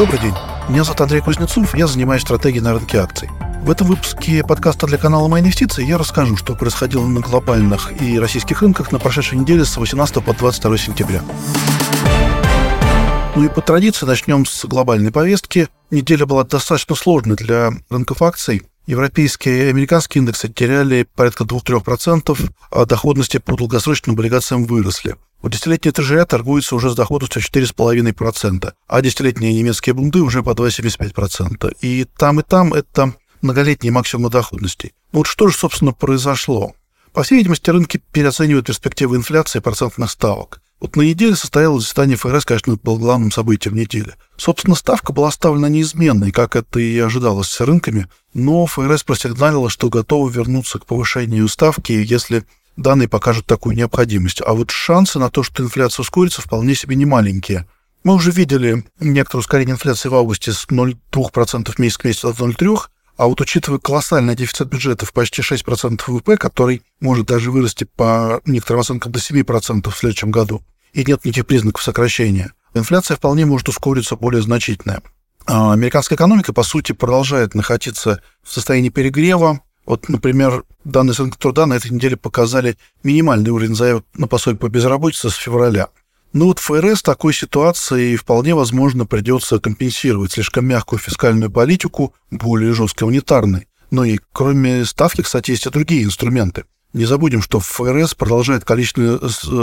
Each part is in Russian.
Добрый день. Меня зовут Андрей Кузнецов, я занимаюсь стратегией на рынке акций. В этом выпуске подкаста для канала «Мои инвестиции» я расскажу, что происходило на глобальных и российских рынках на прошедшей неделе с 18 по 22 сентября. Ну и по традиции начнем с глобальной повестки. Неделя была достаточно сложной для рынков акций. Европейские и американские индексы теряли порядка 2-3%, а доходности по долгосрочным облигациям выросли. Вот десятилетняя ТЖЯ торгуется уже с доходностью 4,5%, а десятилетние немецкие бунды уже по 2,75%. И там, и там это многолетние максимумы доходности. Ну вот что же, собственно, произошло? По всей видимости, рынки переоценивают перспективы инфляции процентных ставок. Вот на неделе состоялось заседание ФРС, конечно, это было главным событием недели. Собственно, ставка была оставлена неизменной, как это и ожидалось с рынками, но ФРС просигналила, что готова вернуться к повышению ставки, если данные покажут такую необходимость. А вот шансы на то, что инфляция ускорится, вполне себе не маленькие. Мы уже видели некоторое ускорение инфляции в августе с 0,2% месяц к месяцу до 0,3%, а вот учитывая колоссальный дефицит бюджета в почти 6% ВВП, который может даже вырасти по некоторым оценкам до 7% в следующем году, и нет никаких признаков сокращения, инфляция вполне может ускориться более значительная. Американская экономика, по сути, продолжает находиться в состоянии перегрева. Вот, например, данные с рынка труда на этой неделе показали минимальный уровень заявок на пособие по безработице с февраля – ну вот ФРС такой ситуации вполне возможно придется компенсировать слишком мягкую фискальную политику более жесткой монетарной. Но и кроме ставки, кстати, есть и другие инструменты. Не забудем, что ФРС продолжает количественное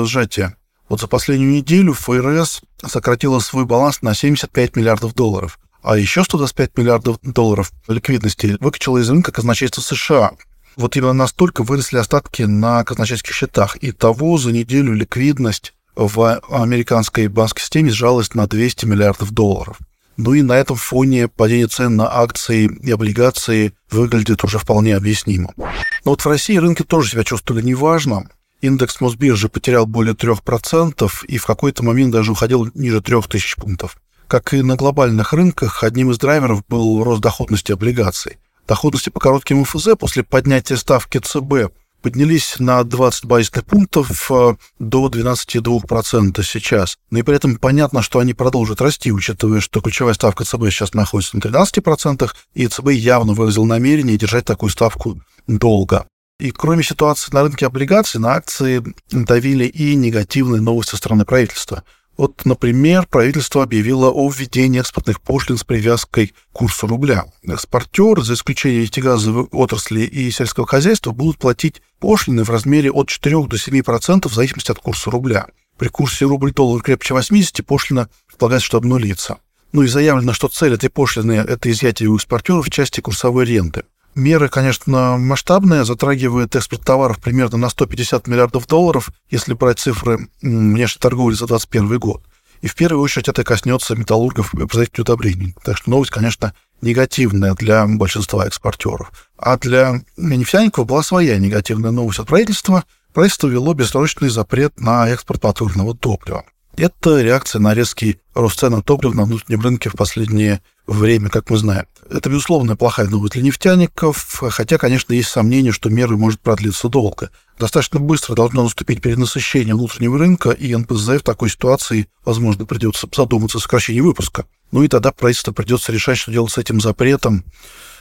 сжатие. Вот за последнюю неделю ФРС сократила свой баланс на 75 миллиардов долларов. А еще 125 миллиардов долларов ликвидности выкачала из рынка казначейства США. Вот именно настолько выросли остатки на казначейских счетах. И того за неделю ликвидность в американской банковской системе сжалась на 200 миллиардов долларов. Ну и на этом фоне падение цен на акции и облигации выглядит уже вполне объяснимо. Но вот в России рынки тоже себя чувствовали неважно. Индекс Мосбиржи потерял более 3% и в какой-то момент даже уходил ниже 3000 пунктов. Как и на глобальных рынках, одним из драйверов был рост доходности облигаций. Доходности по коротким ФЗ после поднятия ставки ЦБ поднялись на 20 базисных пунктов э, до 12,2% сейчас. Но и при этом понятно, что они продолжат расти, учитывая, что ключевая ставка ЦБ сейчас находится на 13%, и ЦБ явно выразил намерение держать такую ставку долго. И кроме ситуации на рынке облигаций, на акции давили и негативные новости со стороны правительства. Вот, например, правительство объявило о введении экспортных пошлин с привязкой к курсу рубля. Экспортеры, за исключением нефтегазовой отрасли и сельского хозяйства, будут платить пошлины в размере от 4 до 7% в зависимости от курса рубля. При курсе рубль-доллар крепче 80 пошлина предполагается, что обнулится. Ну и заявлено, что цель этой пошлины – это изъятие у экспортеров части курсовой ренты. Меры, конечно, масштабные, затрагивают экспорт товаров примерно на 150 миллиардов долларов, если брать цифры внешней торговли за 2021 год. И в первую очередь это коснется металлургов и производителей удобрений. Так что новость, конечно, негативная для большинства экспортеров. А для нефтяников была своя негативная новость от правительства. Правительство ввело бессрочный запрет на экспорт моторного топлива. Это реакция на резкий рост цен на топливо на внутреннем рынке в последнее время, как мы знаем. Это, безусловно, плохая новость для нефтяников, хотя, конечно, есть сомнение, что меры может продлиться долго. Достаточно быстро должно наступить перенасыщение внутреннего рынка, и НПЗ в такой ситуации, возможно, придется задуматься о сокращении выпуска. Ну и тогда правительство придется решать, что делать с этим запретом.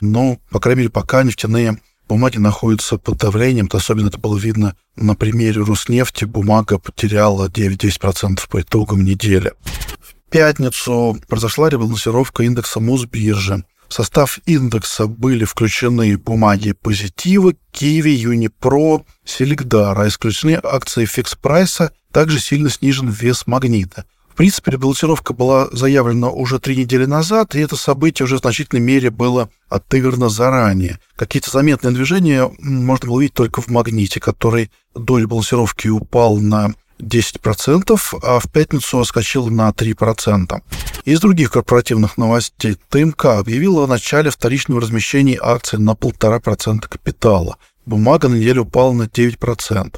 Но, по крайней мере, пока нефтяные бумаги находятся под давлением, то особенно это было видно на примере Руснефти, бумага потеряла 9-10% по итогам недели. В пятницу произошла ребалансировка индекса Мосбиржи. В состав индекса были включены бумаги Позитива, Киви, Юнипро, Селигдар, а исключены акции фикс прайса, также сильно снижен вес магнита. Принципе, ребалансировка была заявлена уже три недели назад, и это событие уже в значительной мере было отыграно заранее. Какие-то заметные движения можно было видеть только в магните, который до ребалансировки упал на 10%, а в пятницу отскочил на 3%. Из других корпоративных новостей ТМК объявила о начале вторичного размещения акций на 1,5% капитала. Бумага на неделю упала на 9%.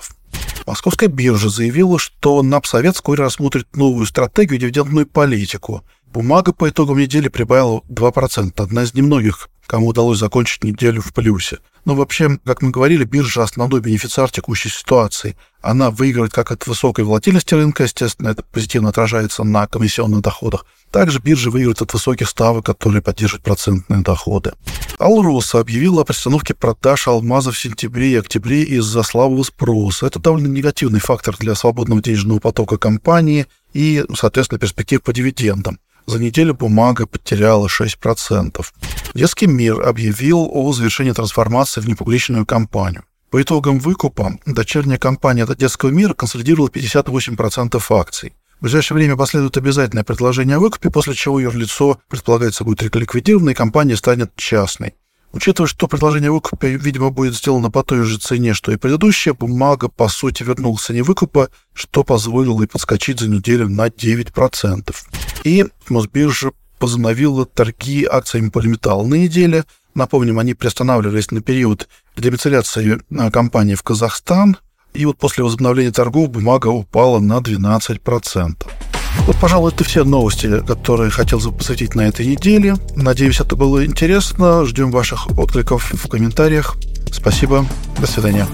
Московская биржа заявила, что НАПСовет вскоре рассмотрит новую стратегию дивидендную политику. Бумага по итогам недели прибавила 2%. Одна из немногих, кому удалось закончить неделю в плюсе. Но вообще, как мы говорили, биржа – основной бенефициар текущей ситуации. Она выигрывает как от высокой волатильности рынка, естественно, это позитивно отражается на комиссионных доходах. Также биржа выигрывает от высоких ставок, которые поддерживают процентные доходы. Алроса объявила о приостановке продаж алмазов в сентябре и октябре из-за слабого спроса. Это довольно негативный фактор для свободного денежного потока компании и, соответственно, перспектив по дивидендам. За неделю бумага потеряла 6%. Детский мир объявил о завершении трансформации в непубличную компанию. По итогам выкупа дочерняя компания от детского мира консолидировала 58% акций. В ближайшее время последует обязательное предложение о выкупе, после чего юрлицо, предполагается, будет ликвидировано, и компания станет частной. Учитывая, что предложение выкупа, видимо, будет сделано по той же цене, что и предыдущая, бумага, по сути, вернулась в цене выкупа, что позволило ей подскочить за неделю на 9%. И Мосбиржа возобновила торги акциями полиметалла на неделе. Напомним, они приостанавливались на период демицеляции а, компании в Казахстан. И вот после возобновления торгов бумага упала на 12%. Вот, пожалуй, это все новости, которые хотел посвятить на этой неделе. Надеюсь, это было интересно. Ждем ваших откликов в комментариях. Спасибо. До свидания.